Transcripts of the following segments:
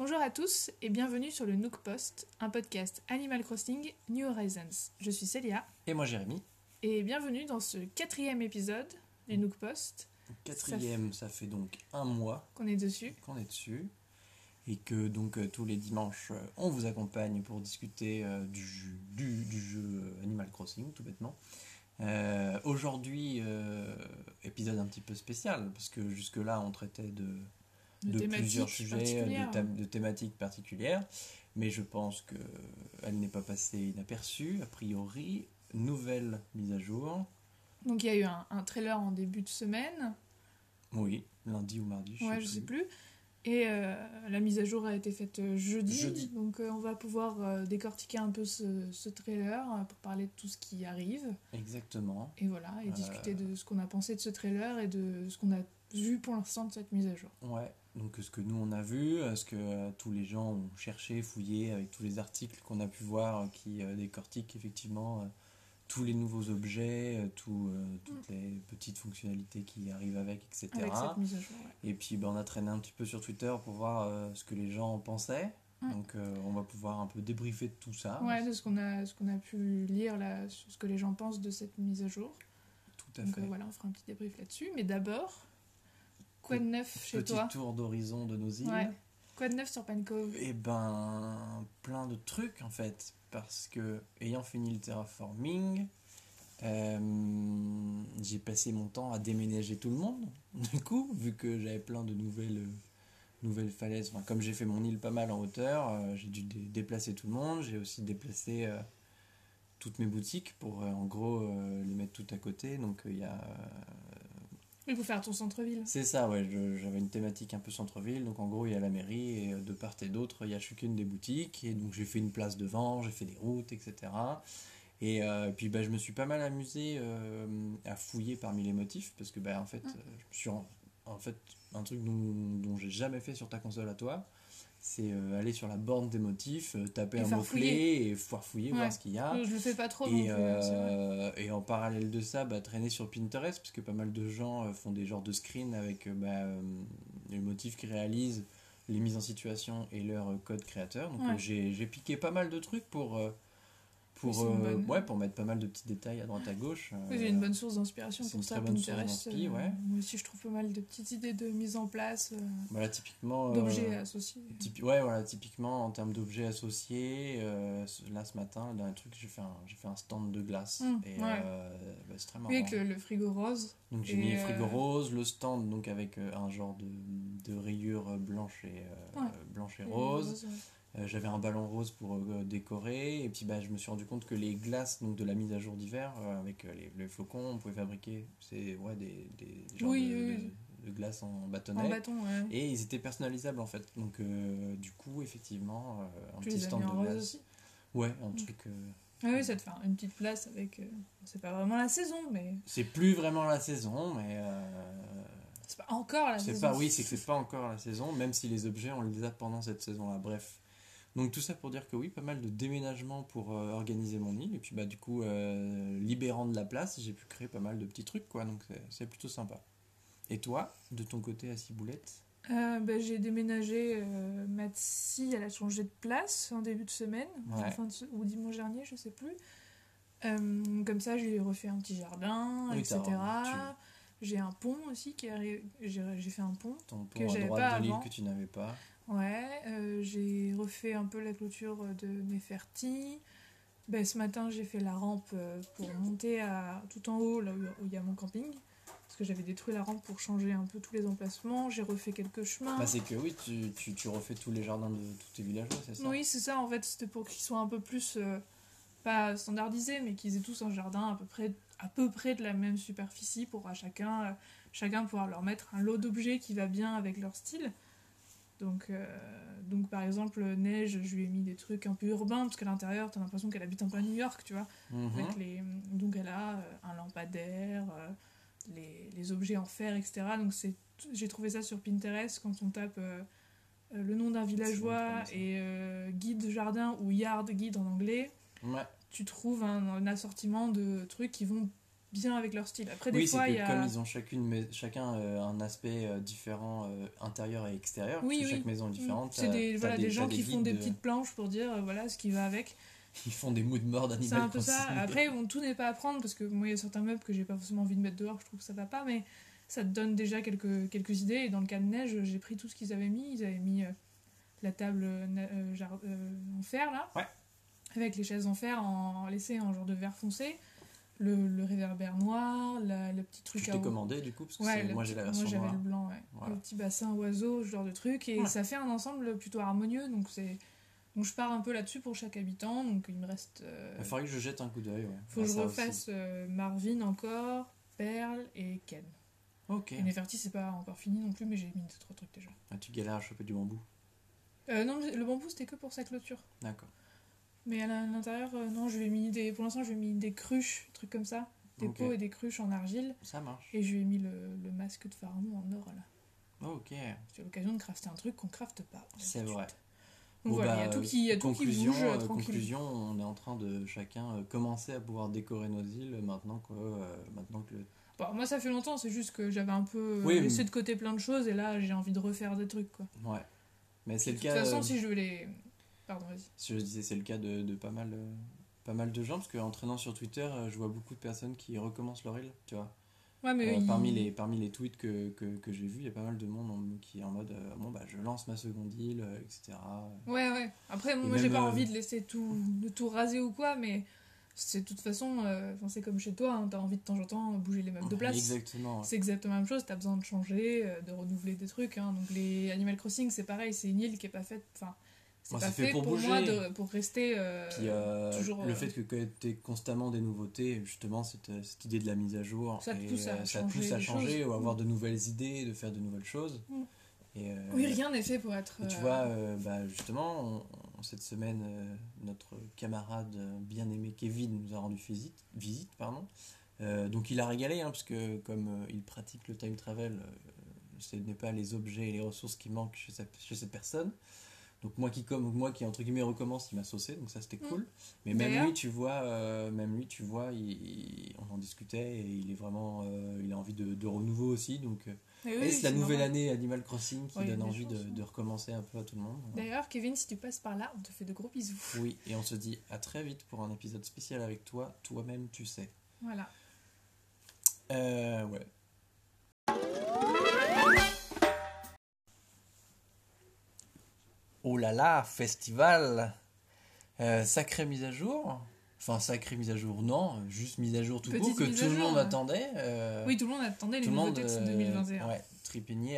Bonjour à tous et bienvenue sur le Nook Post, un podcast Animal Crossing New Horizons. Je suis Célia Et moi Jérémy. et bienvenue dans ce quatrième épisode du Nook Post Quatrième, ça fait donc un mois qu'on est dessus. qu'on est dessus. Et que donc euh, tous les dimanches, euh, on vous accompagne pour discuter euh, du, jeu- du, du jeu Animal Crossing, tout bêtement. Euh, Aujourd'hui, euh, épisode un petit peu spécial, parce que jusque-là, on traitait de, De plusieurs sujets, particulières. de, thématiques particulières. Mais je pense qu'elle n'est pas passée inaperçue. A priori, nouvelle mise à jour. Donc il y a eu un, un trailer en début de semaine, Oui, lundi ou mardi, je ouais, sais je plus. sais plus. Et euh, la mise à jour a été faite euh, jeudi. Jeudi. Donc euh, on va pouvoir euh, décortiquer un peu ce, ce trailer pour parler de tout ce qui arrive. Exactement. Et voilà, et discuter de ce qu'on a pensé de ce trailer et de ce qu'on a vu pour l'instant de cette mise à jour. Ouais, donc ce que nous on a vu, euh, ce que euh, tous les gens ont cherché, fouillé avec tous les articles qu'on a pu voir euh, qui euh, décortiquent effectivement tous les nouveaux objets, tout, toutes les petites fonctionnalités qui arrivent avec, etc. Avec cette mise à jour, ouais. Et puis ben, on a traîné un petit peu sur Twitter pour voir ce que les gens en pensaient. Mm. Donc on va pouvoir un peu débriefer de tout ça. Ouais, de ce qu'on a, ce qu'on a pu lire là, sur ce que les gens pensent de cette mise à jour. Tout à Donc fait. euh, voilà, on fera un petit débrief là-dessus. Mais d'abord, quoi de neuf chez Petit toi tour d'horizon de nos îles. Ouais. Quoi de neuf sur Pancove Eh ben, plein de trucs en fait, parce que ayant fini le terraforming, euh, j'ai passé mon temps à déménager tout le monde. Du coup, vu que j'avais plein de nouvelles, euh, nouvelles falaises, enfin, comme j'ai fait mon île pas mal en hauteur, euh, j'ai dû dé- déplacer tout le monde. J'ai aussi déplacé euh, toutes mes boutiques pour en gros les mettre toutes à côté. Donc il y a Il faut faire ton centre-ville. c'est ça, ouais. J'avais une thématique un peu centre-ville. Donc, en gros, il y a la mairie et euh, de part et d'autre, il y a chacune des boutiques. Et donc, j'ai fait une place devant, j'ai fait des routes, etc. Et euh, puis, bah, je me suis pas mal amusé euh, à fouiller parmi les motifs. Parce que, bah, en fait, euh, je me suis en, en fait, un truc dont, dont j'ai jamais fait sur ta console à toi. C'est euh, aller sur la borne des motifs, euh, taper Et un farfouiller. mot-clé et foire fouiller, Ouais. voir ce qu'il y a. Je le fais pas trop Et, hein, euh, et en parallèle de ça, bah, traîner sur Pinterest, parce que pas mal de gens font des genres de screens avec bah, les motifs qu'ils réalisent, les mises en situation et leur code créateur. Donc Ouais. j'ai piqué pas mal de trucs pour, pour, euh, ouais, pour mettre pas mal de petits détails à droite à gauche. Oui, euh, j'ai une bonne source d'inspiration pour une ça, très bonne Pinterest. euh, ouais. Moi aussi, je trouve pas mal de petites idées de mise en place, euh, Voilà, typiquement. euh, d'objets associés. typi- ouais, voilà, typiquement en termes d'objets associés, euh, là ce matin, dernier truc, j'ai fait, un- j'ai fait un stand de glace. Mm, et ouais. euh, bah, c'est très marrant. Oui, avec le, le frigo rose. Donc j'ai Et, mis le frigo euh, rose, le stand donc avec euh, un genre de, de rayures blanches et, euh, Ouais. blanche et rose. ouais. Euh, J'avais un ballon rose pour euh, décorer et puis bah, je me suis rendu compte que les glaces donc, de la mise à jour d'hiver euh, avec les, les flocons, on pouvait fabriquer c'est, ouais, des, des genres Oui, de, oui, de- oui. de glace en En bâtonnet. bâton, ouais. Et ils étaient personnalisables en fait. Donc euh, du coup effectivement euh, un Tu petit stand de glace. aussi? Ouais, un truc... euh, Ah oui, ça te fait une petite place avec. C'est pas vraiment la saison, mais. C'est plus vraiment la saison mais... C'est pas encore la saison. pas, oui, c'est que c'est pas encore la saison, même si les objets, on les a pendant cette saison-là. Bref. Donc tout ça pour dire que oui, pas mal de déménagements pour euh, organiser mon île. Et puis bah du coup, euh, libérant de la place, j'ai pu créer pas mal de petits trucs, quoi. Donc c'est- plutôt sympa. Et toi, de ton côté à Ciboulette? Euh, bah, j'ai déménagé, euh, Matsy, elle a changé de place en début de semaine, Ouais. ou dimanche dernier, je sais plus. Comme ça, je lui ai refait un petit jardin, Oui, etc. J'ai un pont aussi, qui arri- j'ai j'ai fait un pont. Ton Que pont à j'avais droite pas de l'île avant. que tu n'avais pas. Ouais, euh, j'ai refait un peu la clôture de Neferti. Ben, ce matin, j'ai fait la rampe euh, pour monter à, tout en haut, là où où il y a mon camping. Parce que j'avais détruit la rampe pour changer un peu tous les emplacements. J'ai refait quelques chemins. Bah, c'est que oui, tu, tu, tu refais tous les jardins de tous tes villageois, c'est ça? Oui, c'est ça, en fait, c'était pour qu'ils soient un peu plus, euh, pas standardisés, mais qu'ils aient tous un jardin à peu près, à peu près de la même superficie pour à chacun, euh, chacun pouvoir leur mettre un lot d'objets qui va bien avec leur style. Donc, euh, donc par exemple, Neige, je lui ai mis des trucs un peu urbains, parce qu'à l'intérieur, t'as l'impression qu'elle habite un peu à New York, tu vois. Mhm. Avec les, donc elle a euh, un lampadaire, euh, les, les objets en fer, etc. Donc j'ai trouvé ça sur Pinterest quand on tape euh, le nom d'un villageois et euh, guide jardin ou yard guide en anglais. Ouais. Tu trouves un, un assortiment de trucs qui vont bien avec leur style. Après, des Oui, c'est fois, que il y a. comme ils ont chacune, mais- chacun euh, un aspect euh, différent euh, intérieur et extérieur, Oui, parce que oui. chaque maison est différente. C'est des, voilà, des, gens qui font des de- petites planches pour dire voilà ce qui va avec. Ils font des mood boards C'est Animal un peu ça. Après, bon, tout n'est pas à prendre parce que moi, il y a certains meubles que j'ai pas forcément envie de mettre dehors, je trouve que ça va pas, mais ça te donne déjà quelques, quelques idées. Et dans le cas de neige, j'ai pris tout ce qu'ils avaient mis. Ils avaient mis la table en fer là, Ouais. avec les chaises en fer en laissé en genre de verre foncé, le, le réverbère noir, la- le petit truc Je à t'ai commandé du coup, parce que Ouais, moi j'ai la version Moi j'avais le blanc, ouais. Voilà. Le petit bassin oiseau, ce genre de truc. Et ça fait un ensemble plutôt harmonieux. Donc, c'est... donc je pars un peu là-dessus pour chaque habitant. Donc il me reste. euh, Il faudrait que je jette un coup d'œil. Ouais. faut que je refasse euh, Marvin encore, Perle et Ken. Ok. Et Neferti, c'est pas encore fini non plus, mais j'ai mis deux, trois trucs déjà. Ah, tu galères à choper du bambou. Euh, non, le bambou c'était que pour sa clôture. D'accord. Mais à l'intérieur, euh, non, je ai mis des. Pour l'instant, je ai mis des cruches, des trucs comme ça. Des Ok. pots et des cruches en argile. Ça marche. Et je lui ai mis le, le masque de pharaon en or là. Ok. J'ai l'occasion de crafter un truc qu'on crafte pas. C'est vrai. Donc Bon, voilà, il y a bah, tout qui, y a tout qui conclusion, bouge euh, tranquille. conclusion, on est en train de chacun euh, commencer à pouvoir décorer nos îles maintenant que, euh, maintenant que le... Moi, ça fait longtemps, c'est juste que j'avais un peu Oui, laissé mais- de côté plein de choses et là, j'ai envie de refaire des trucs quoi. Ouais. Mais c'est De le toute cas... façon, euh, si je veux les. Pardon, vas-y. Je disais, c'est le cas de, de pas, mal, euh, pas mal de gens, parce qu'en traînant sur Twitter, euh, je vois beaucoup de personnes qui recommencent leur île, tu vois. Ouais, mais Euh, il- parmi, les, parmi les tweets que, que, que j'ai vus, il y a pas mal de monde en- qui est en mode euh, bon bah je lance ma seconde île, etc. Ouais, ouais. Après, moi, j'ai pas envie de laisser tout, de tout raser ou quoi, mais c'est de toute façon, euh, c'est comme chez toi, hein, t'as envie de temps en temps bouger les meubles de place. Exactement. ouais. C'est exactement la même chose, t'as besoin de changer, euh, de renouveler des trucs. hein. Donc les Animal Crossing, c'est pareil, c'est une île qui est pas faite. Enfin, c'est Ouais, pas fait fait pour pour, bouger. moi de, pour rester. euh, Puis euh, toujours, le euh, fait que tu aies constamment des nouveautés, justement, cette, cette idée de la mise à jour, Ça te pousse à euh, ça changer pousse à des changer choses. ou à avoir de nouvelles idées, de faire de nouvelles choses. Mm. Et, euh, Oui, rien n'est fait pour être. Tu euh, vois, euh, bah, justement, on- on- cette semaine, euh, notre camarade euh, bien-aimé Kevin nous a rendu visite. visite pardon. Euh, donc il a régalé, hein, parce que comme euh, il pratique le time travel, euh, ce n'est pas les objets et les ressources qui manquent chez cette personne. Donc moi qui, comme, moi qui, entre guillemets, recommence, il m'a saucé, donc ça c'était Mm. cool. Mais même D'ailleurs- lui, tu vois, euh, même lui, tu vois, il- il- on en discutait et il est vraiment, euh, il a envie de, de renouveau aussi. Donc oui, et c'est la nouvelle normal. année Animal Crossing qui donne envie de, de recommencer un peu à tout le monde. D'ailleurs, Kevin, si tu passes par là, on te fait de gros bisous. Oui, et on se dit à très vite pour un épisode spécial avec toi, toi-même tu sais. Voilà. Euh, ouais. Oh là là, festival Euh, Sacrée mise à jour Enfin, sacrée mise à jour, non, juste mise à jour tout Petite court que tout le jour, monde attendait. euh, Oui, tout le monde attendait les tout le monde nouveautés de ce euh, 2021. ouais,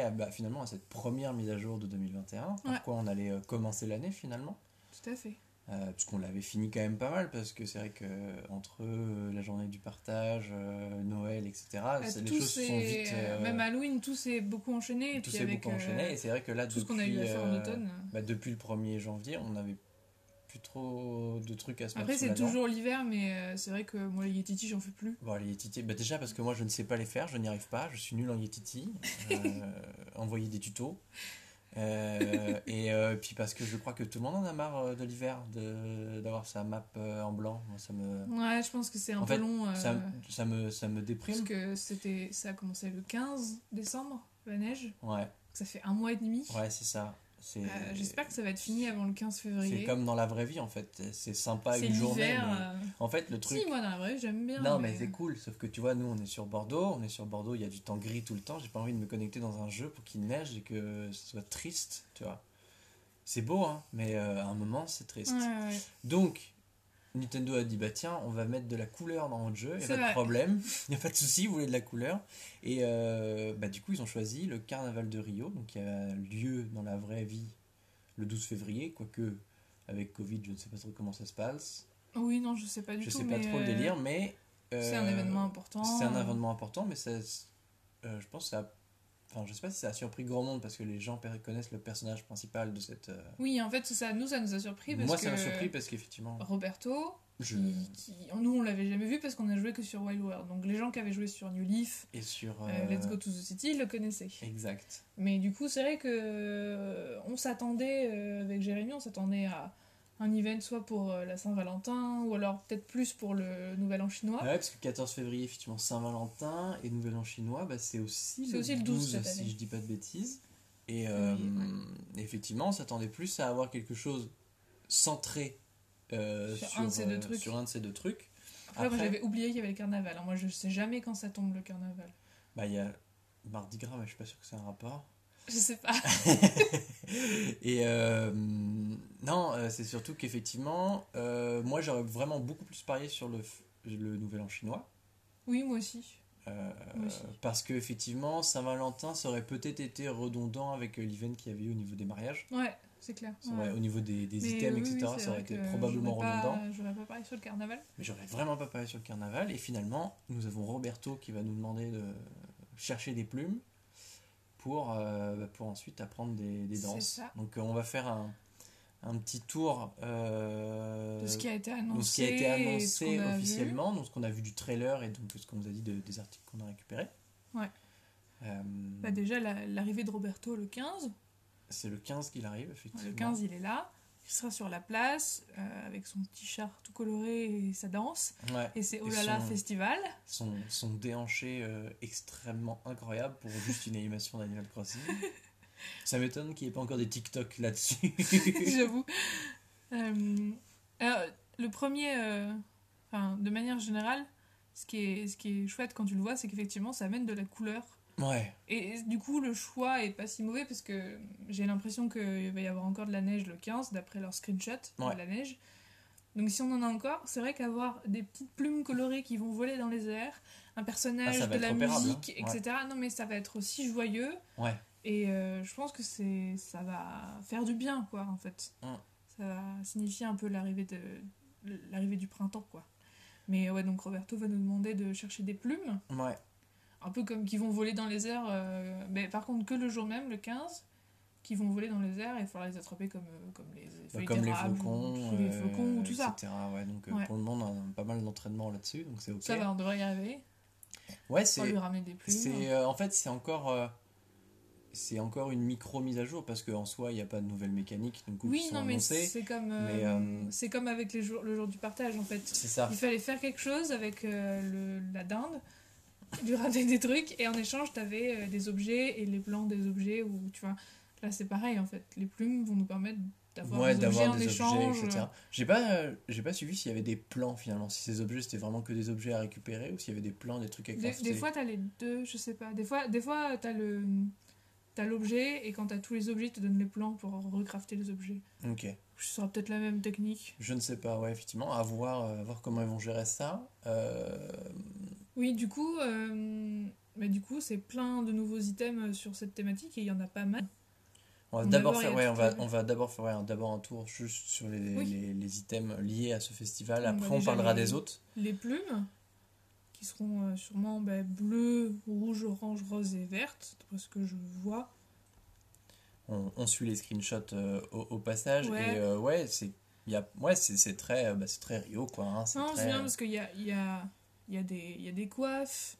à, bah, finalement à cette première mise à jour de 2021. Par Ouais. quoi on allait euh, commencer l'année finalement? Tout à fait. Euh, parce qu'on l'avait fini quand même pas mal parce que c'est vrai que euh, entre euh, la journée du partage, euh, Noël, etc. Les choses sont vite. Même Halloween, tout s'est beaucoup enchaîné. Et tout s'est beaucoup enchaîné et c'est vrai que là tout ce qu'on a eu à depuis, faire en automne. bah, depuis le 1er janvier, on n'avait plus trop de trucs à se Après, c'est toujours l'hiver, mais c'est vrai que moi, les Yetiti, j'en fais plus. Bon, les Yetiti, bah, déjà parce que moi je ne sais pas les faire, je n'y arrive pas, je suis nul en Yetiti. Envoyer des tutos. Euh, et euh, puis parce que je crois que tout le monde en a marre euh, de l'hiver, d'avoir sa map en blanc. Moi, ça me, Ouais, je pense que c'est un En peu fait, long. euh, ça, ça me, ça me parce déprime. que c'était, ça a commencé le 15 décembre, la neige. Ouais, Ça fait un mois et demi. ouais, c'est ça. C'est, Euh, J'espère que ça va être fini avant le 15 c'est février. comme dans la vraie vie en fait. C'est sympa C'est une journée. mais- euh, En fait, le truc. Si, moi, dans la vraie, j'aime bien. Non, mais c'est cool, sauf que tu vois, nous on est sur Bordeaux, on est sur Bordeaux, il y a du temps gris tout le temps, j'ai pas envie de me connecter dans un jeu pour qu'il neige et que ce soit triste, tu vois. C'est beau, hein, mais euh, à un moment c'est triste. Ouais, ouais. Donc, Nintendo a dit bah tiens, on va mettre de la couleur dans votre jeu, il C'est a pas de problème, il a pas de souci, vous voulez de la couleur. Et euh, bah, du coup, ils ont choisi le carnaval de Rio, donc qui a lieu dans la vraie vie le 12 février, quoique avec Covid, je ne sais pas trop comment ça se passe. Oui, non, je sais pas du Je tout. sais pas mais, trop le euh, délire, mais. C'est un euh, événement important. C'est un événement important, mais ça, euh, je pense que ça. a- Enfin, je sais pas si ça a surpris grand monde parce que les gens connaissent le personnage principal de cette. euh, Oui, en fait, ça, nous, ça nous a surpris parce Moi, ça m'a surpris parce qu'effectivement. Roberto, Je... qui, qui- nous, on l'avait jamais vu parce qu'on a joué que sur Wild World. Donc, les gens qui avaient joué sur New Leaf, Et sur. euh, euh, Let's Go to the City, ils le connaissaient. Exact. Mais du coup, c'est vrai que on s'attendait, avec Jérémy, on s'attendait à un event soit pour euh, la Saint-Valentin ou alors peut-être plus pour le Nouvel An chinois. Ouais, parce que 14 février, effectivement, Saint-Valentin et Nouvel An chinois, bah, c'est aussi, C'est aussi le 12 cette si je dis pas de bêtises. Et euh, effectivement, on s'attendait plus à avoir quelque chose centré euh, Sur sur, un de ces deux trucs. sur un de ces deux trucs. Après, Après- j'avais oublié qu'il y avait le carnaval. Alors, moi, je sais jamais quand ça tombe le carnaval. Bah, il y a Mardi Gras, mais je suis pas sûr que c'est un rapport. Je sais pas. Et euh, non, euh, c'est surtout qu'effectivement, euh, moi j'aurais vraiment beaucoup plus parié sur le, Nouvel An chinois. Oui, moi aussi. Euh, Moi aussi. parce que effectivement Saint-Valentin ça aurait peut-être été redondant avec l'event qu'il y avait eu au niveau des mariages Ouais, c'est clair. Ça Ouais. aurait- au niveau des, des items oui, etc oui, ça aurait été probablement pas- redondant J'aurais pas parlé sur le carnaval. mais j'aurais vraiment pas parlé sur le carnaval et finalement nous avons Roberto qui va nous demander de chercher des plumes pour, euh, pour ensuite apprendre des, danses donc euh, on va faire un, un petit tour euh, De ce qui a été annoncé. a été vu. officiellement, donc ce qu'on a vu du trailer et donc ce qu'on nous a dit de- des articles qu'on a récupérés. Ouais. Euh, Bah, déjà, la- l'arrivée de Roberto le 15. c'est le 15 qu'il arrive, effectivement. Le 15, il est là. Il sera sur la place euh, avec son petit char tout coloré et sa danse. Ouais. Et c'est Oh là là Festival. Son, son déhanché euh, extrêmement incroyable pour juste une animation d'Animal Crossing. Ça m'étonne qu'il n'y ait pas encore des TikTok là-dessus. J'avoue. Euh, alors, le premier, de manière générale, ce qui, est, ce qui est chouette quand tu le vois, c'est qu'effectivement, ça amène de la couleur. Ouais. Et, et du coup, le choix est pas si mauvais parce que j'ai l'impression qu'il va y avoir encore de la neige le 15, d'après leur screenshot Ouais. de la neige. Donc, si on en a encore, c'est vrai qu'avoir des petites plumes colorées qui vont voler dans les airs, un personnage, Ah, de la repérable, musique, hein. etc. Non, mais ça va être aussi joyeux. Ouais. Et euh, je pense que c'est ça va faire du bien, quoi, en fait. Mm. Ça va signifier un peu l'arrivée de l'arrivée du printemps, quoi. Mais ouais, donc Roberto va nous demander de chercher des plumes, Ouais. Un peu comme qui vont voler dans les airs, euh, mais par contre que le jour même, le 15, qui vont voler dans les airs et il faudra les attraper comme, euh, comme les Bah, comme les ou euh, flocons ou tout ça. etc. Ouais, donc Ouais. pour le moment, on a pas mal d'entraînement là-dessus, donc c'est ok. Ça va, on devrait y arriver. Ouais, c'est lui ramener des plumes. Euh, en fait c'est encore euh, c'est encore une micro mise à jour parce qu'en soi il n'y a pas de nouvelles mécaniques donc, Oui, non, mais c'est comme, euh, c'est comme avec les jours, le jour du partage, en fait. C'est ça. Il fallait faire quelque chose avec le, la dinde, lui ramener des trucs, et en échange, t'avais euh, des objets et les plans des objets, ou tu vois, là c'est pareil en fait. Les plumes vont nous permettre d'avoir Ouais, des objets en des échange. objets, etc. J'ai pas, euh, j'ai pas suivi s'il y avait des plans finalement, si ces objets c'était vraiment que des objets à récupérer ou s'il y avait des plans, des trucs à Des, des fois, t'as les deux, je sais pas. Des fois, des fois t'as le. T'as l'objet, et quand t'as tous les objets, ils te donnent les plans pour recrafter les objets. Ok. Ce sera peut-être la même technique. Je ne sais pas, ouais, effectivement, à voir, euh, à voir comment ils vont gérer ça. Euh, Oui, du coup, euh, mais du coup, c'est plein de nouveaux items sur cette thématique, et il y en a pas mal. On va d'abord faire, ouais, on va, on va d'abord faire ouais, d'abord un tour juste sur les, Oui. les, les items liés à ce festival. Après, bah, on parlera les- des autres. les plumes qui seront euh, sûrement bah, bleues, rouges, oranges, roses et vertes, d'après ce que je vois. On, on suit les screenshots euh, au, au passage Ouais. et euh, ouais, c'est il y a ouais, c'est très euh, bah, c'est très Rio quoi. hein, Non, c'est bien parce qu'il y a, il y, a, il y, a des- il y a des coiffes.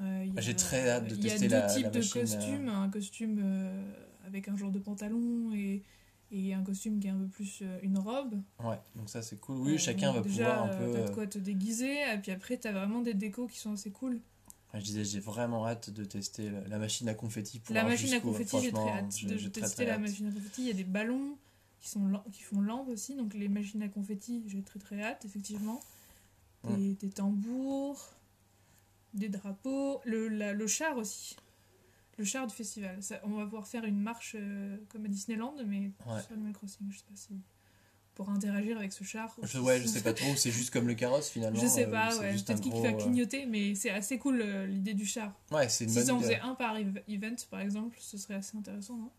euh, il y a- J'ai très hâte de Il y a tester deux la- la types de euh. costumes. Un costume euh, avec un genre de pantalon et, et un costume qui est un peu plus une robe. Ouais, donc ça c'est cool. Oui, chacun va déjà, pouvoir un peu. T'as de quoi te déguiser. Et puis après, t'as vraiment des décos qui sont assez cool. Je disais, j'ai vraiment hâte de tester la, la machine à confetti. Pour La machine à confetti, j'ai très hâte de très, tester très la hâte. machine à confetti. Il y a des ballons qui, sont qui font lampe aussi, donc les machines à confetti, j'ai très très hâte, effectivement. Des, des tambours, des drapeaux, le, la- le char aussi. Le char du festival. Ça, on va pouvoir faire une marche euh, comme à Disneyland, mais Ouais. sur Animal Crossing, je sais pas si. Pour interagir avec ce char. Je, ouais, je sais pas trop, c'est juste comme le carrosse finalement. Je sais euh, pas, c'est ouais. Peut-être qu'il gros, va euh, clignoter, mais c'est assez cool euh, l'idée du char. Ouais, c'est une Si bonne on idée. faisait un par ev- event, par exemple, ce serait assez intéressant, non?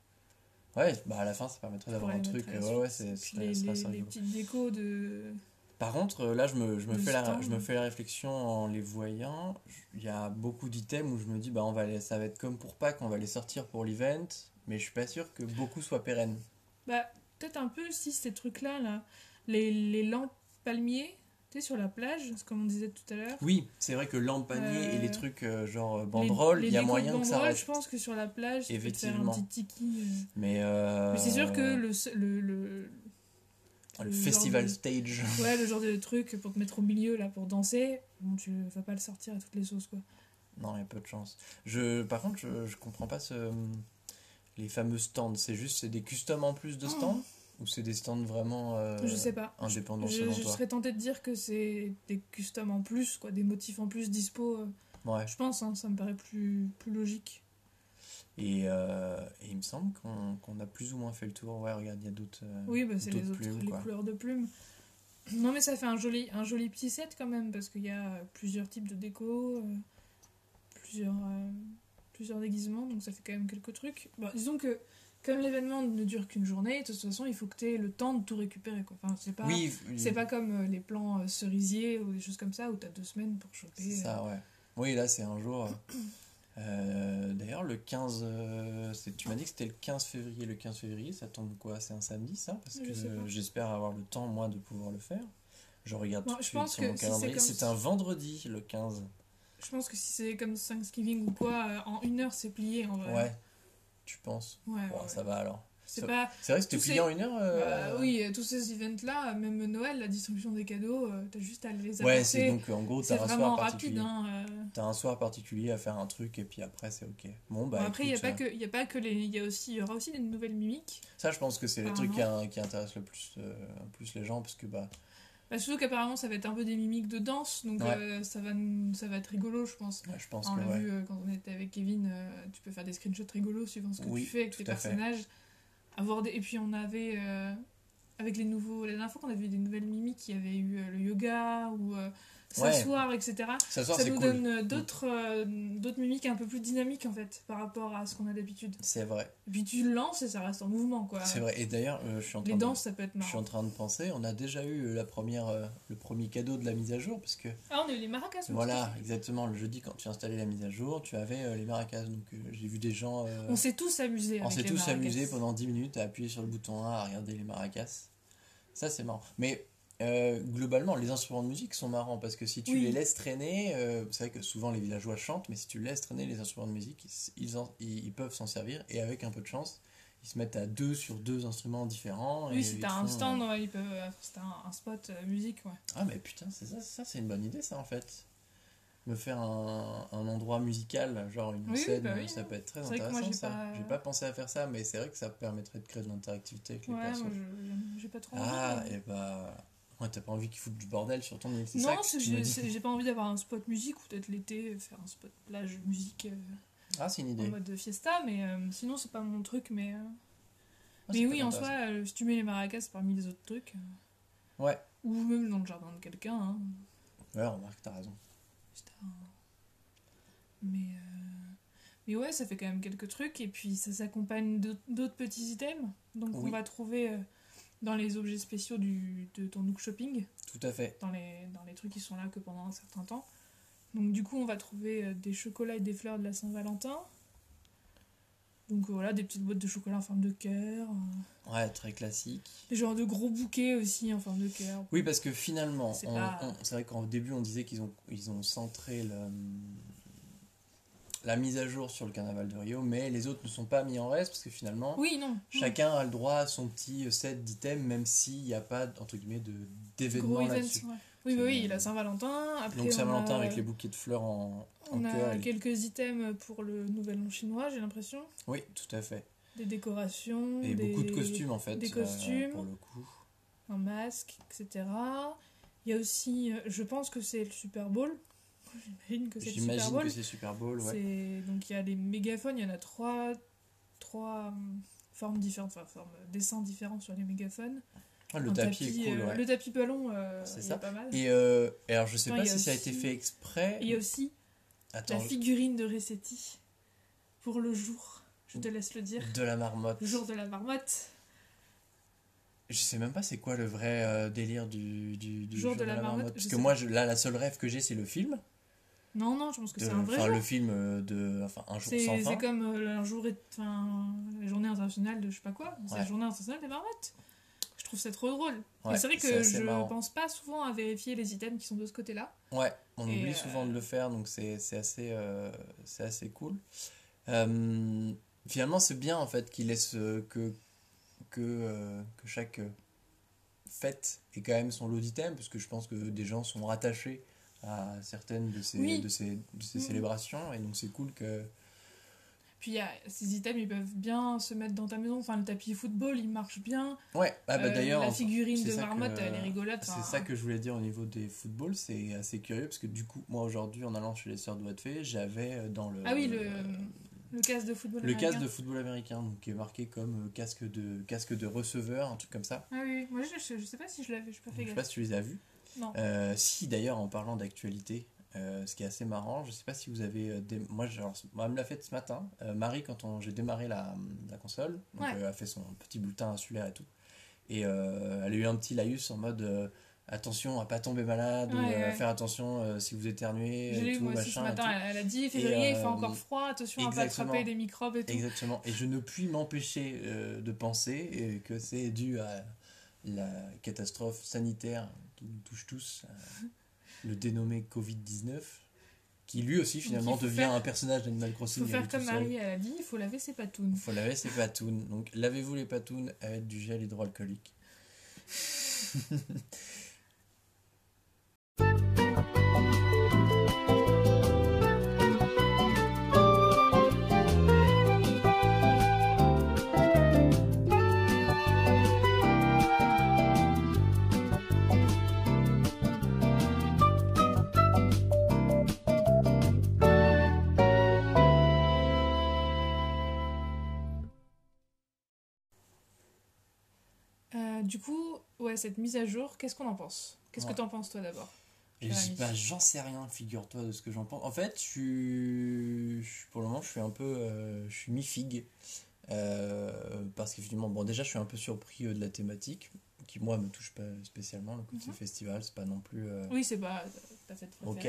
Ouais, bah à la fin ça permettrait d'avoir un truc. euh, Ouais, ouais, c'est les, les- les petites décos de. Par contre, euh, là, je me, je me, Le fais, la, stand. je me fais la réflexion en les voyant. Il y a beaucoup d'items où je me dis, bah, on va les, ça va être comme pour Pâques, on va les sortir pour l'event, mais je suis pas sûr que beaucoup soient pérennes. Bah, peut-être un peu si ces trucs-là, là. Les, les lampes palmiers, tu sais, sur la plage, c'est comme on disait tout à l'heure. Oui, c'est vrai que lampe panier et les trucs euh, genre euh, Les- banderole, les il y a moyen que ça reste. Je pense que sur la plage, tu peux faire un petit tiki. euh. Mais, Mais c'est sûr que le, le, le, Le, festival de- stage. Ouais, le genre de truc pour te mettre au milieu là pour danser. Bon, tu vas pas le sortir à toutes les sauces quoi. Non, il y a peu de chance. Je, par contre, je, je comprends pas ce, les fameux stands. C'est juste c'est des customs en plus de stands? Ou c'est des stands vraiment euh, Oh. je sais pas. indépendants Je, selon je toi? serais tentée de dire que c'est des customs en plus, quoi, des motifs en plus dispo. euh, Ouais. Je pense, hein, ça me paraît plus, plus logique. Et, euh, et il me semble qu'on qu'on a plus ou moins fait le tour. Ouais, regarde, il y a d'autres. euh, Oui, bah, c'est les autres, plumes, les couleurs de plumes. Non, mais ça fait un joli, un joli petit set quand même, parce qu'il y a plusieurs types de déco, euh, plusieurs, euh, plusieurs déguisements, donc ça fait quand même quelques trucs. Bon, disons que comme l'événement ne dure qu'une journée, de toute façon, il faut que tu aies le temps de tout récupérer. Quoi. Enfin, c'est pas, Oui, pas comme les plans cerisiers ou des choses comme ça, où tu as deux semaines pour choper. C'est ça, ouais. Oui, là, c'est un jour. Euh, D'ailleurs, le 15. euh, tu m'as dit que c'était le 15 février. Le 15 février, ça tombe quoi? C'est un samedi, ça? Parce que j'espère avoir le temps, moi, de pouvoir le faire. Je regarde tout de suite sur mon si calendrier. C'est un vendredi, le 15. Je pense que si c'est comme Thanksgiving ou quoi, euh, en une heure, c'est plié en vrai. Ouais. Tu penses? Ouais, ouais, Bon, ouais. Ça va alors. C'est pas. Vrai que c'était plié en une heure euh, Bah oui, euh, tous ces events-là, même Noël, la distribution des cadeaux, euh, t'as juste à les apporter. Ouais, c'est donc en gros, t'as un soir rapide. particulier. Hein, euh. T'as un soir particulier à faire un truc et puis après, c'est ok. Bon, bah. Bon, après, il n'y a, pas euh, que- y a pas que les. Il y, a aussi- y aura aussi des nouvelles mimiques. Ça, je pense que c'est le truc qui, a- qui intéresse le plus, euh, plus les gens parce que, bah. Bah, surtout qu'apparemment, ça va être un peu des mimiques de danse, donc Ouais. euh, ça, va, ça va être rigolo, je pense. ouais, je pense on que, l'a ouais. vu euh, quand on était avec Kevin, euh, tu peux faire des screenshots rigolos suivant ce que Oui, tu fais avec tes fait. Avoir des... Et puis on avait, euh, avec les nouveaux, la dernière fois qu'on a vu des nouvelles mimiques, qui avaient eu euh, le yoga ou s'asseoir, etc. Ça, nous cool. donne euh, d'autres euh, d'autres mimiques un peu plus dynamiques en fait par rapport à ce qu'on a d'habitude. C'est vrai. Et puis tu le lances et ça reste en mouvement quoi. C'est vrai. Et d'ailleurs, euh, je suis en train Les de- danses ça peut être Je suis en train de penser, on a déjà eu la première, euh, le premier cadeau de la mise à jour, parce que Ah on a eu les maracas. voilà, exactement, le jeudi quand tu installais la mise à jour, tu avais les maracas. Donc j'ai vu des gens, On s'est tous amusés. on s'est tous maracas. amusés pendant 10 minutes à appuyer sur le bouton 1 à regarder les maracas. Ça c'est marrant. Mais euh, globalement, les instruments de musique sont marrants parce que si tu Oui. les laisses traîner, euh, c'est vrai que souvent les villageois chantent, mais si tu laisses traîner les instruments de musique, ils, ils, en- ils- ils peuvent s'en servir et avec un peu de chance, ils se mettent à deux sur deux instruments différents. et Oui, si ils t'as un stand, ouais, ils peuvent. euh, Si un, un spot euh, musique, ouais. Ah mais putain, c'est ça, ça c'est une bonne idée ça en fait. Me faire un, un endroit musical, genre une Oui, scène, bah oui. ça peut être très intéressant ça. pas- J'ai pas pensé à faire ça, mais c'est vrai que ça permettrait de créer de l'interactivité avec les Ouais, persos. moi je- j'ai pas trop envie. Ah, et bah... Ouais, t'as pas envie qu'ils foutent du bordel sur ton île, c'est ça Non, que j'ai pas envie d'avoir un spot musique ou peut-être l'été faire un spot plage musique euh, Ah, c'est une en idée. mode fiesta, mais euh, sinon c'est pas mon truc. Mais, euh, Ah, mais oui, en soi, euh, si tu mets les maracas parmi les autres trucs, euh, Ouais, ou même dans le jardin de quelqu'un, hein, ouais, remarque, t'as raison. un- mais, euh, mais ouais, ça fait quand même quelques trucs et puis ça s'accompagne d'autres- petits items. Donc on va trouver euh, dans les objets spéciaux du, de ton Nook Shopping. Tout à fait. dans les, dans les trucs qui sont là que pendant un certain temps. Donc du coup, on va trouver euh, des chocolats et des fleurs de la Saint-Valentin. Donc voilà, des petites boîtes de chocolat en forme de cœur. euh, Ouais, très classique. des genres de gros bouquets aussi en forme de cœur. Oui, parce que finalement, pas- c'est vrai qu'au début on disait qu'ils ont, ils ont centré le- la mise à jour sur le carnaval de Rio, mais les autres ne sont pas mis en reste parce que finalement, Oui, non. chacun a le droit à son petit set d'items, même s'il n'y a pas entre guillemets de events. là-dessus. ouais. Oui, bah oui, la Saint-Valentin. Donc on Saint-Valentin a- avec les bouquets de fleurs en, en On a cœur. et- quelques items pour le Nouvel An chinois, j'ai l'impression. Oui, tout à fait. Des décorations. Et des... beaucoup de costumes en fait. des euh, costumes. pour le coup. un masque, etc. Il y a aussi, euh, je pense que c'est le Super Bowl. J'imagine que c'est Super Bowl. que c'est Super Bowl, ouais. C'est- Donc il y a les mégaphones, il y en a trois, trois hum, formes différentes, enfin formes, dessins différents sur les mégaphones. Ah, le Un tapis, est cool, euh, ouais. Le tapis ballon, euh, C'est ça. pas mal. Et, euh, alors je sais pas si ça a été fait exprès. Il y a aussi Attends, la figurine de Resetti pour le jour. Je te laisse le dire. de la marmotte. Le jour de la marmotte. Je sais même pas c'est quoi le vrai euh, délire du, du, du Jour de la marmotte, Parce je que moi, je- là, la seule rêve que j'ai, c'est le film. Non, non, je pense que c'est un vrai enfin, jour. le film euh, de. Enfin, un jour C'est sans c'est fin. comme euh, un jour, enfin, la journée internationale de je sais pas quoi. C'est la journée internationale des marmottes. Je trouve ça trop drôle. Ouais, c'est vrai c'est que je marrant. pense pas souvent à vérifier les items qui sont de ce côté-là. Ouais, on Et, oublie euh, souvent de le faire, donc c'est c'est assez, euh, c'est assez cool. Finalement, c'est bien en fait qu'il laisse que, que, que chaque fête ait quand même son lot d'items, parce que je pense que des gens sont rattachés à certaines de ces, Oui. de ces, de ces Mhm. célébrations, et donc c'est cool que. Puis il y a, ces items, ils peuvent bien se mettre dans ta maison. Enfin, le tapis football, il marche bien. Ouais, ah bah Euh, d'ailleurs. la figurine de que- marmotte, elle est rigolote. C'est ça que je voulais dire au niveau des footballs, c'est assez curieux parce que du coup, moi aujourd'hui en allant chez les sœurs de Fée, j'avais euh, dans le. Ah oui, le, le casque de football. le américain. casque de football américain, donc qui est marqué comme euh, casque de, casque de receveur, un truc comme ça. Ah oui, moi je, je, je sais pas si je l'avais, je pas Je fait sais gaffe. pas si tu les as vus. Euh, si d'ailleurs en parlant d'actualité, euh, ce qui est assez marrant, je sais pas si vous avez euh, moi, moi elle me l'a fait ce matin. Euh, Marie quand on... j'ai démarré la, la console, donc Ouais. euh, elle a fait son petit bulletin insulaire et tout, et euh, elle a eu un petit laïus en mode euh, attention à pas tomber malade, ou, Ouais, euh, ouais. faire attention euh, si vous éternuez Je et tout moi aussi ce machin. et matin. Elle, a dit février, il fait euh, encore froid, attention à pas attraper des microbes et tout. Exactement. Et je ne puis m'empêcher euh, de penser euh, que c'est dû à la catastrophe sanitaire qui nous touche tous, euh, le dénommé Covid-19, qui lui aussi finalement il faut devient faire- un personnage d'Animal Il Crossing. faut à faire comme. Marie, elle a dit, il faut laver ses patounes. Il faut laver ses patounes. Donc lavez-vous les patounes avec du gel hydroalcoolique. du coup, ouais, cette mise à jour, qu'est-ce qu'on en pense? Qu'est-ce Ouais. que t'en penses toi d'abord? Bah, j'en sais rien, figure-toi, de ce que j'en pense. En fait, je pour le moment, je suis un peu, euh, je suis mi-figue. Euh, parce qu'effectivement, bon, déjà, je suis un peu surpris euh, de la thématique, qui moi me touche pas spécialement. Le côté Mhm. festival, c'est pas non plus. Oui, c'est pas Ok.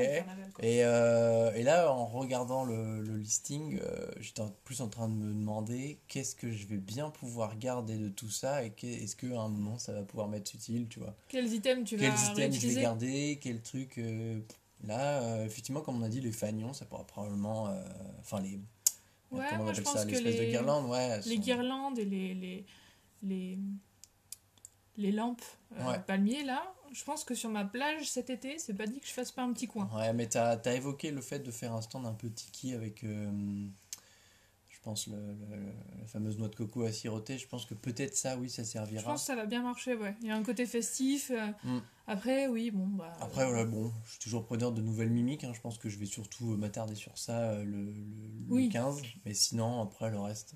quoi. Et, euh, et là, en regardant le, le listing, euh, j'étais plus en train de me demander qu'est-ce que je vais bien pouvoir garder de tout ça et est-ce qu'à un moment ça va pouvoir m'être utile, tu vois. Quels items tu Quels vas items je vais garder, quel truc. euh, là, effectivement, comme on a dit, les fagnons, ça pourra probablement. Enfin, les. Ouais, comment on moi, je appelle pense ça que L'espèce de les- guirlande, ouais. Les sont- guirlandes et les, les, les, les lampes euh, Ouais. palmiers, là, je pense que sur ma plage cet été, c'est pas dit que je fasse pas un petit coin. Ouais, mais t'as as évoqué le fait de faire un stand un peu tiki avec, euh, je pense, le, le- la fameuse noix de coco à siroter. Je pense que peut-être ça, oui, ça Je servira. pense que ça va bien marcher, ouais. Il y a un côté festif. euh, Mm. Après, oui, bon, bah. Après, euh, voilà, bon, je suis toujours preneur de nouvelles mimiques. hein. Je pense que je vais surtout m'attarder sur ça le, le- le Oui. 15. Mais sinon, après, le reste.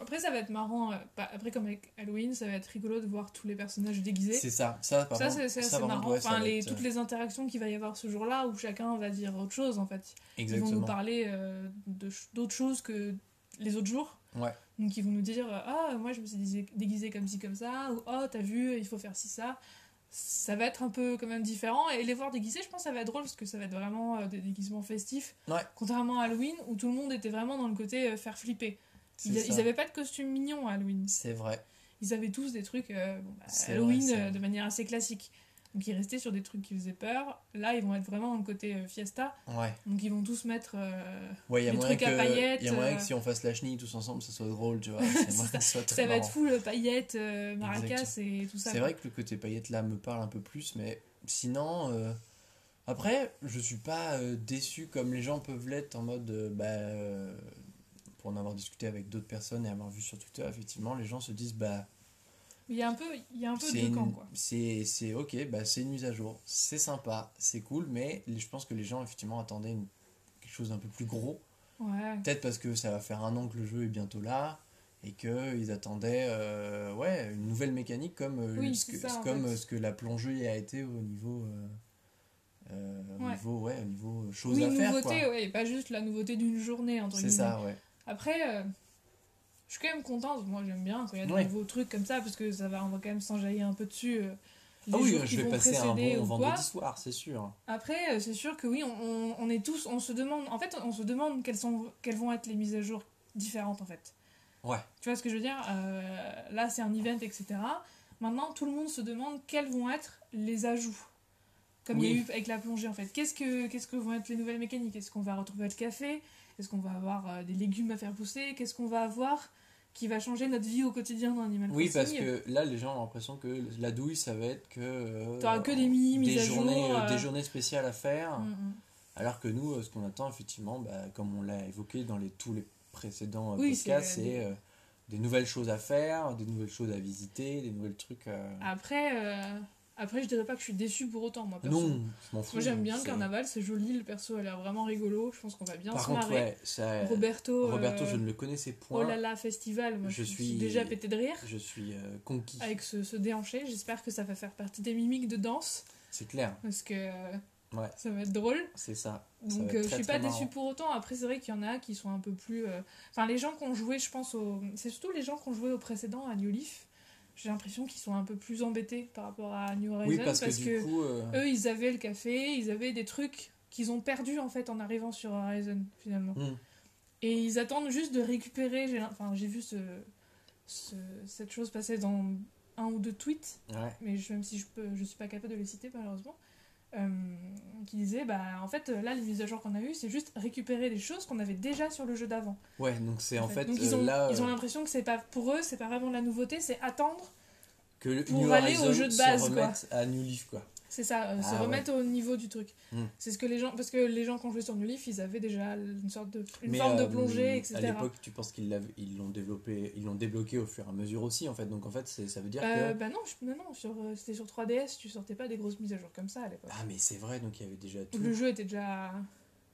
Après, ça va être marrant. euh, bah, après, comme avec Halloween, ça va être rigolo de voir tous les personnages déguisés. C'est ça. Ça, par Ça, c'est assez marrant. ouais, enfin, les, être, toutes euh, les interactions qu'il va y avoir ce jour-là où chacun va dire autre chose, en fait. Ils vont Exactement. nous parler euh, d'autres choses que les autres jours. Ouais. Donc ils vont nous dire euh, ah moi je me suis déguisé, comme ci comme ça ou oh t'as vu il faut faire ci ça. Ça va être un peu quand même différent et les voir déguisés je pense que ça va être drôle parce que ça va être vraiment des déguisements festifs. Ouais. Contrairement à Halloween où tout le monde était vraiment dans le côté faire flipper. Ils, ça. ils avaient pas de costume mignon à Halloween. C'est vrai. Ils avaient tous des trucs euh, bon, bah, Halloween vrai, euh, de manière assez classique. Donc ils restaient sur des trucs qui faisaient peur. Là ils vont être vraiment le côté euh, fiesta. Ouais. Donc ils vont tous mettre euh, Ouais, y a moyen trucs à paillettes, il y a moyen que si on fasse la chenille tous ensemble, ça soit drôle, tu vois. Soit très ça va être full paillettes, euh, maracas et tout ça. C'est vrai que le côté paillette là me parle un peu plus, mais sinon, après, je suis pas déçu comme les gens peuvent l'être en mode, bah, pour en avoir discuté avec d'autres personnes et avoir vu sur Twitter, effectivement, les gens se disent, bah, Il y a un peu, il y a un peu une- camps quoi. c'est ok, bah, c'est une mise à jour, c'est sympa, c'est cool, mais je pense que les gens, effectivement, attendaient une- quelque chose d'un peu plus gros. Ouais. Peut-être parce que ça va faire un an que le jeu est bientôt là et qu'ils attendaient euh, ouais, une nouvelle mécanique comme, euh, Oui, ce, que, ça, comme fait. ce que la plongée a été au niveau, euh, au Ouais. niveau, ouais, au niveau choses Oui, à faire. nouveauté, quoi. ouais, et pas juste la nouveauté d'une journée C'est ça, ouais. Après, euh, je suis quand même contente. Moi, j'aime bien quand il y a de Ouais. nouveaux trucs comme ça parce que ça va, on va quand même s'enjailler un peu dessus. euh, les Ah oui, je qui vais vont passer un bon ou quoi. vendredi soir, c'est sûr. Après, euh, c'est sûr que oui, on, on- on est tous, on se demande. En fait, on se demande quelles sont, quelles vont être les mises à jour différentes en fait. Ouais. Tu vois ce que je veux dire? Euh, Là, c'est un event, etc. Maintenant, tout le monde se demande quels vont être les ajouts. Comme il y a eu avec la plongée, en fait. Qu'est-ce que, qu'est-ce que vont être les nouvelles mécaniques? Est-ce qu'on va retrouver le café? Est-ce qu'on va avoir euh, des légumes à faire pousser? Qu'est-ce qu'on va avoir qui va changer notre vie au quotidien dans Animal Oui, parce que là, les gens ont l'impression que la douille, ça va être que. euh, T'auras que des mini mises des à jour, journées, euh, euh. Des journées spéciales à faire. Mm, mm. Alors que nous, euh, ce qu'on attend, effectivement, bah, comme on l'a évoqué dans les, tous les précédents euh, Oui, podcasts, c'est, euh, des- euh, nouvelles choses à faire, des nouvelles choses à visiter, des nouvelles trucs. euh, Après, euh, après, je dirais pas que je suis déçue pour autant, moi. perso. Non, je m'en fous. Moi, j'aime bien le carnaval, c'est joli, le perso a l'air vraiment rigolo. Je pense qu'on va bien Par se contre, marrer. ouais, ça- Roberto, Roberto, euh, je ne le connaissais Oh point. là là, festival, moi je, Je suis suis- déjà pété de rire Je suis euh, conquis. avec ce, ce déhanché. J'espère que ça va faire partie des mimiques de danse C'est clair, parce que Ouais. ça va être drôle. c'est ça. Ça Donc être euh, je très, suis très pas déçue pour autant. Après, c'est vrai qu'il y en a qui sont un peu plus. euh, Enfin, les gens qui ont joué, je pense, au. C'est surtout les gens qui ont joué au précédent à New Leaf. J'ai l'impression qu'ils sont un peu plus embêtés par rapport à New Horizons Oui, parce, que, coup, euh, eux, ils avaient le café, ils avaient des trucs qu'ils ont perdus en fait en arrivant sur Horizon finalement. hmm, Et ils attendent juste de récupérer. J'ai enfin, j'ai vu ce, ce- cette chose passer dans un ou deux tweets, ouais. mais je, même si je peux, je suis pas capable de les citer malheureusement. Euh, qui disait bah en fait là les mises à jour qu'on a eues c'est juste récupérer des choses qu'on avait déjà sur le jeu d'avant Ouais, donc c'est en fait, donc euh, ils ont là ils ont euh, l'impression que c'est pas pour eux c'est pas vraiment de la nouveauté c'est attendre que pour New aller au jeu de se base, quoi. à New Leaf, quoi. C'est ça euh, se Ah, ouais. remettre au niveau du truc Hmm. c'est ce que les gens parce que les gens qui ont joué sur New Leaf ils avaient déjà une sorte de une Mais, forme de euh, plongée etc À l'époque, tu penses qu'ils ils l'ont développé, ils l'ont débloqué au fur et à mesure aussi, en fait. Donc en fait, ça veut dire Euh, que bah non, je- non, non sur, c'était sur 3DS, tu sortais pas des grosses mises à jour comme ça à l'époque. ah mais c'est vrai, donc il y avait déjà tout. Le jeu était déjà.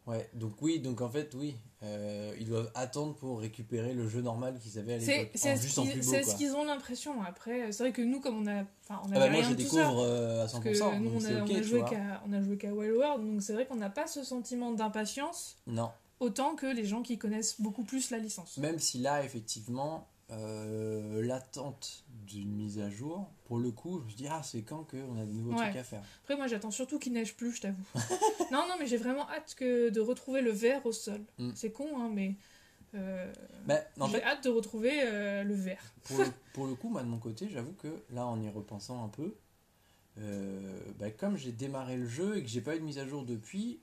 Ouais, donc oui, donc en fait oui, euh, ils doivent attendre pour récupérer le jeu normal qu'ils avaient à l'époque, c'est ce qu'ils, ont l'impression. Après, c'est vrai que nous, comme on a. Enfin, on Ah avait bah, moi je tout ça. découvre euh, à 100%, Parce que nous, on a, ok, on, a joué on a joué qu'à Wild World, donc c'est vrai qu'on n'a pas ce sentiment d'impatience Non, autant que les gens qui connaissent beaucoup plus la licence. même si là effectivement euh, l'attente d'une mise à jour, pour le coup, je me dis ah c'est quand qu'on a de nouveaux Ouais. trucs à faire. Après, moi, j'attends surtout qu'il neige plus, je t'avoue. non, non, mais j'ai vraiment hâte que de retrouver le verre au sol. Mm. C'est con, hein, mais. euh, Bah, j'ai fait, hâte de retrouver euh, le verre. pour le, pour le coup, moi de mon côté, j'avoue que là, en y repensant un peu, bah, comme j'ai démarré le jeu et que j'ai pas eu de mise à jour depuis,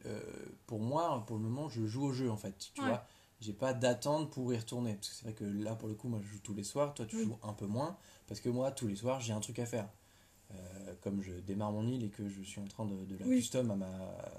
pour moi, pour le moment, je joue au jeu en fait. Tu Ouais. vois, j'ai pas d'attente pour y retourner. Parce que c'est vrai que là, pour le coup, moi, je joue tous les soirs. Toi, tu Oui. joues un peu moins. Parce que moi, tous les soirs, j'ai un truc à faire. Euh, comme je démarre mon île et que je suis en train de, de la Oui. custom à ma,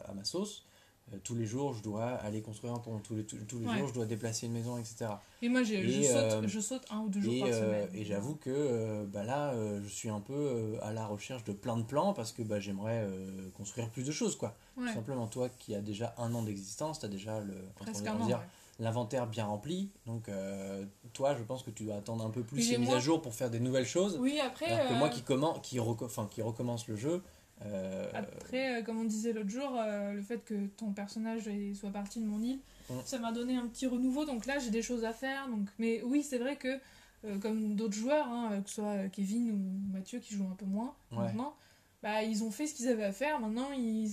à ma sauce, euh, tous les jours, je dois aller construire un pont. Tous les, tous, tous les Ouais. jours, je dois déplacer une maison, etc. Et moi, je, saute, euh, je saute un ou deux jours Et, par semaine. et j'avoue que bah là, je suis un peu à la recherche de plein de plans parce que bah, j'aimerais construire plus de choses. quoi. Ouais, Tout simplement, toi qui as déjà un an d'existence, tu as déjà le, presque un an. dire, ouais. L'inventaire bien rempli. Donc, euh, toi, je pense que tu dois attendre un peu plus les mises à jour pour faire des nouvelles choses. Oui, après, Alors que euh, moi qui, commen- qui, reco- enfin, qui recommence le jeu, euh, après euh, comme on disait l'autre jour, euh, le fait que ton personnage soit parti de mon île, Mm. ça m'a donné un petit renouveau. Donc là, j'ai des choses à faire. Donc... Mais oui, c'est vrai que, euh, comme d'autres joueurs, hein, que ce soit euh, Kevin ou Mathieu qui jouent un peu moins Ouais. maintenant, bah, ils ont fait ce qu'ils avaient à faire. Maintenant, ils,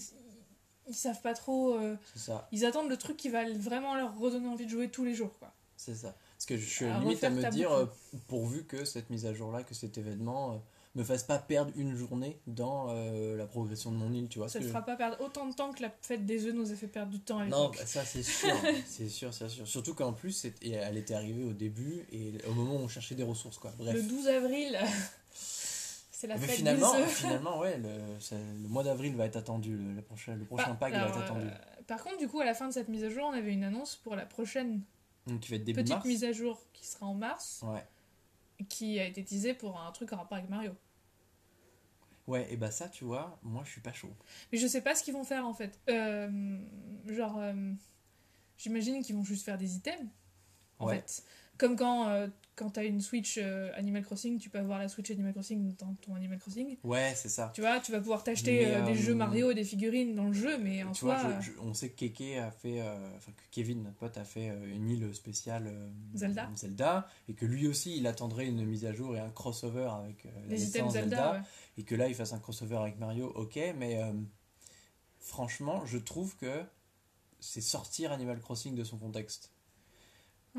ils savent pas trop. euh, c'est ça, Ils attendent le truc qui va vraiment leur redonner envie de jouer tous les jours. Quoi. c'est ça. Parce que je suis À limite à me dire, euh, pourvu que cette mise à jour-là, que cet événement... euh, me fasse pas perdre une journée dans euh, la progression de mon île, tu vois. Ça je- fera pas perdre autant de temps que la fête des œufs nous a fait perdre du temps à Non, bah, ça c'est sûr, c'est sûr, c'est sûr. Surtout qu'en plus, elle était arrivée au début et au moment où on cherchait des ressources, quoi. Bref. Le 12 avril, c'est la Mais fête finalement, finalement, ouais, le, le mois d'avril va être attendu, le, le prochain, le prochain pack alors, va être attendu. euh, par contre, du coup, à la fin de cette mise à jour, on avait une annonce pour la prochaine Donc tu vas être début petite mars. mise à jour qui sera en mars, Ouais. qui a été teasée pour un truc en rapport avec Mario. Ouais, et bah ça, tu vois, moi je suis pas chaud. Mais je sais pas ce qu'ils vont faire en fait. Euh, genre, euh, j'imagine qu'ils vont juste faire des items. En Ouais. fait. Comme quand, euh, quand t'as une Switch euh, Animal Crossing, tu peux avoir la Switch Animal Crossing dans ton Animal Crossing. Ouais, c'est ça. Tu vois, tu vas pouvoir t'acheter euh, des euh, jeux Mario et des figurines dans le jeu, mais en tu soi. vois, euh, je- je- on sait que Keke a fait, euh, enfin que Kevin, notre pote, a fait euh, une île spéciale euh, Zelda. Zelda, et que lui aussi, il attendrait une mise à jour et un crossover avec euh, les items Zelda, ouais. et que là il fasse un crossover avec Mario, ok, mais euh, franchement, je trouve que c'est sortir Animal Crossing de son contexte.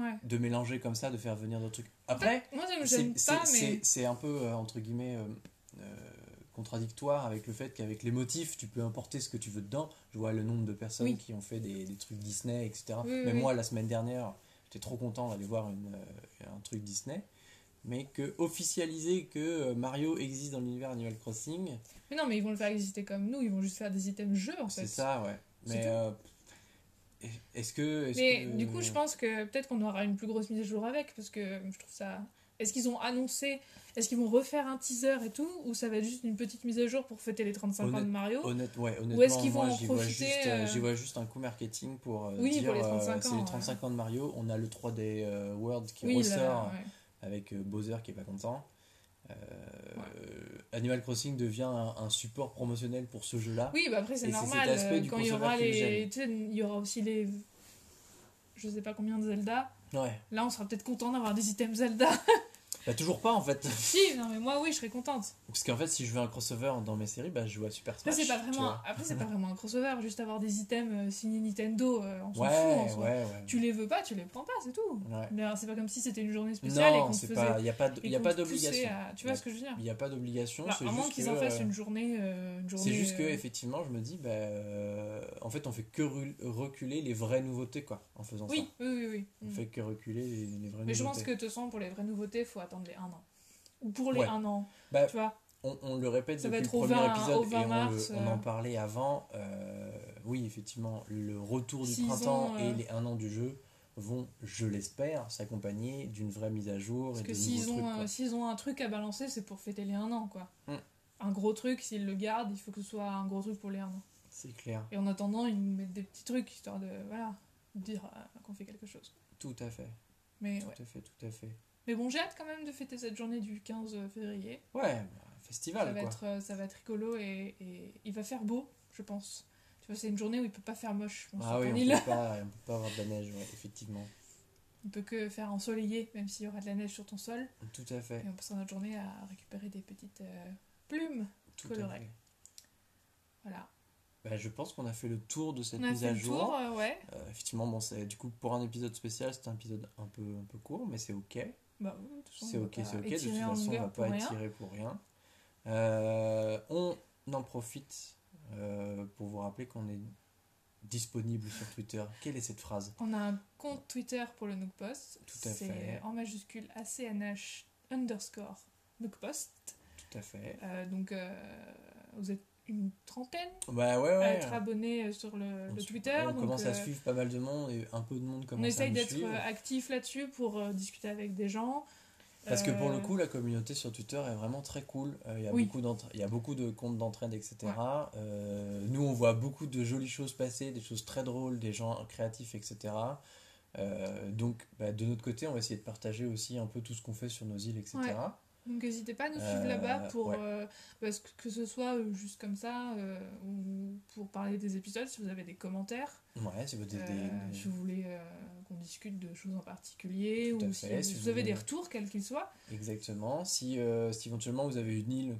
Ouais. De mélanger comme ça, de faire venir d'autres trucs. Après, fait, moi j'aime c'est mais. un peu, euh, entre guillemets, euh, euh, contradictoire avec le fait qu'avec les motifs, tu peux importer ce que tu veux dedans. Je vois le nombre de personnes Oui. qui ont fait des, des trucs Disney, etc. Oui, Même oui. moi, la semaine dernière, t'es trop content d'aller voir une, un truc Disney. Mais que officialiser que Mario existe dans l'univers Animal Crossing, Mais non, mais ils vont le faire exister comme nous, ils vont juste faire des items jeux en fait. c'est ça, ouais. Mais euh, est-ce que. Mais que- du coup, je pense que peut-être qu'on aura une plus grosse mise à jour avec, parce que je trouve ça. Est-ce qu'ils ont annoncé Est-ce qu'ils vont refaire un teaser et tout Ou ça va être juste une petite mise à jour pour fêter les 35 ans de Honnête- Mario? Honnête, ouais, honnêtement, Ou est-ce qu'ils vont en j'y vois, profiter, juste, euh, euh, j'y vois juste un coup marketing pour euh, Oui, dire euh, 35 c'est les ouais. 35 ans de Mario. On a le 3D euh, World qui Oui, ressort là, ouais. avec Bowser qui est pas content. Euh, Animal Crossing devient un, un support promotionnel pour ce jeu-là. Oui, bah après, c'est normal. euh, du Quand il y aura les. il y aura aussi les. Je sais pas combien de Zelda. Ouais. Là, on sera peut-être content d'avoir des items Zelda. Bah, toujours pas en fait. si, non, mais moi, oui, je serais contente. Parce qu'en fait, si je veux un crossover dans mes séries, bah, je joue à Super Après, Smash. c'est pas vraiment. Après, c'est pas vraiment un crossover. Juste avoir des items euh, signés Nintendo, euh, on s'en Ouais, fout en ouais, soi. ouais. Tu les veux pas, tu les prends pas, c'est tout. Mais alors, c'est pas comme si c'était une journée spéciale et Non, qu'on te c'est faisait. pas. Il n'y a pas, et qu'on d'obligation. à- Tu vois ce que je veux dire Il n'y a pas d'obligation. Bah, c'est À moins juste qu'ils en fassent euh, une journée. euh, C'est juste que, euh, effectivement, je me dis, bah, en fait, on fait que reculer les vraies nouveautés, quoi, en faisant Oui, ça. oui, oui. oui. On Mm. fait que reculer les, vraies Mais je pense nouveautés. que de toute façon, pour les vraies nouveautés, il faut attendre les 1 an. Ou pour les Ouais. 1 an. Bah, Tu vois On, on le répète Ça va depuis être le au premier 20 épisode au et 20 on, le- mars, on euh. en parlait avant. euh, oui, effectivement, le retour du printemps et euh, les un an du jeu vont, je l'espère, s'accompagner d'une vraie mise à jour Parce et que de s'ils ont, euh, s'ils ont un truc à balancer, c'est pour fêter les 1 an, quoi. Mm. Un gros truc, s'ils le gardent, il faut que ce soit un gros truc pour les 1 an. C'est clair, Et en attendant, ils nous mettent des petits trucs, histoire de, voilà, dire euh, qu'on fait quelque chose. tout à fait, Mais tout ouais. à fait, tout à fait. Mais bon, j'ai hâte quand même de fêter cette journée du 15 février. Ouais, festival, ça, va quoi. être, euh, ça va être rigolo et, et il va faire beau, je pense. Tu vois, c'est une journée où il peut pas faire moche. Ah oui, on île. peut, pas, on peut pas avoir de la neige, ouais, effectivement. Il peut que faire ensoleillé, même s'il y aura de la neige sur ton sol. Tout à fait, Et on passera notre journée à récupérer des petites euh, plumes. tout coloré. à fait. Voilà. Bah, je pense qu'on a fait le tour de cette On a mise fait à le jour. tour, euh, ouais. Euh, effectivement, bon, c'est du coup pour un épisode spécial, c'est un épisode un peu, un peu court, mais c'est ok. Bah, C'est on va ok, c'est ok. De toute façon, on va longueur pour pas étirer pour rien. Euh, on en profite euh, pour vous rappeler qu'on est disponible sur Twitter. Quelle est cette phrase? On a un compte Twitter pour le Nookpost. Tout à C'est fait. en majuscule ACNH underscore Nookpost. Tout à fait. Euh, donc, vous êtes une trentaine Bah ouais, à être abonné euh, sur le, On le Twitter. On donc, commence à euh, suivre pas mal de monde et un peu de monde On commence à essaye d'être euh, actif là-dessus pour euh, discuter avec des gens. Parce que pour le coup, la communauté sur Twitter est vraiment très cool. Il y, a Oui. y a beaucoup de comptes d'entraide, etc. Ouais. Nous, on voit beaucoup de jolies choses passer, des choses très drôles, des gens créatifs, etc. Donc, bah, de notre côté, on va essayer de partager aussi un peu tout ce qu'on fait sur nos îles, etc. Donc n'hésitez pas à nous suivre Euh, là-bas pour ouais. euh, parce que, que ce soit euh, juste comme ça euh, ou pour parler des épisodes si vous avez des commentaires Ouais, si vous avez des- des- si vous voulez qu'on discute de choses en particulier Tout ou si, si vous, vous avez des retours quels qu'ils soient Exactement. Si, si éventuellement vous avez une île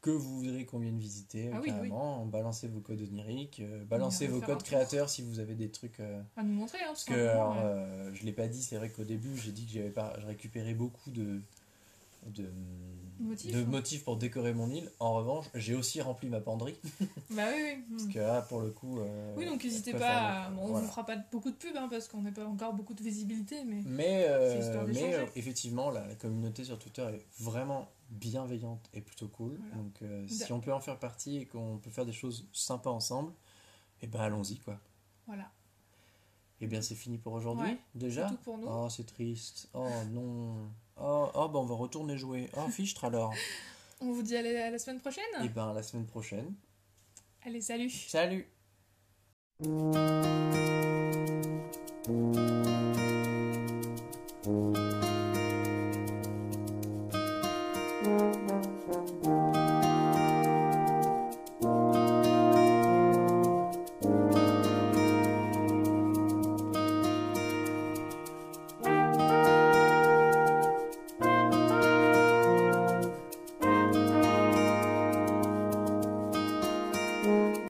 que vous voudrez qu'on vienne visiter, Ah oui, carrément, balancez vos codes oniriques, balancez vos codes créateurs si vous avez des trucs. à nous montrer hein, tout Parce que, simplement, alors, ouais. je l'ai pas dit, c'est vrai qu'au début, j'ai dit que j'avais pas, je récupérais beaucoup de, de, hein. motifs pour décorer mon île. En revanche, j'ai aussi rempli ma penderie. bah oui oui Parce hmm. que là, pour le coup. euh, oui donc n'hésitez pas à... on vous fera pas beaucoup de pub hein, parce qu'on n'a pas encore beaucoup de visibilité mais Mais, euh, mais euh, effectivement, la, la communauté sur Twitter est vraiment bienveillante et plutôt cool. Voilà. Donc, euh, si Da- on peut en faire partie et qu'on peut faire des choses sympas ensemble, et ben allons-y, quoi. voilà Et bien, c'est fini pour aujourd'hui, Ouais, déjà c'est tout pour nous Oh, c'est triste. Oh non. Oh, oh, bah on va retourner jouer. Oh, fichtre alors. on vous dit à la, à la semaine prochaine? Et ben, à la semaine prochaine. allez salut Salut Thank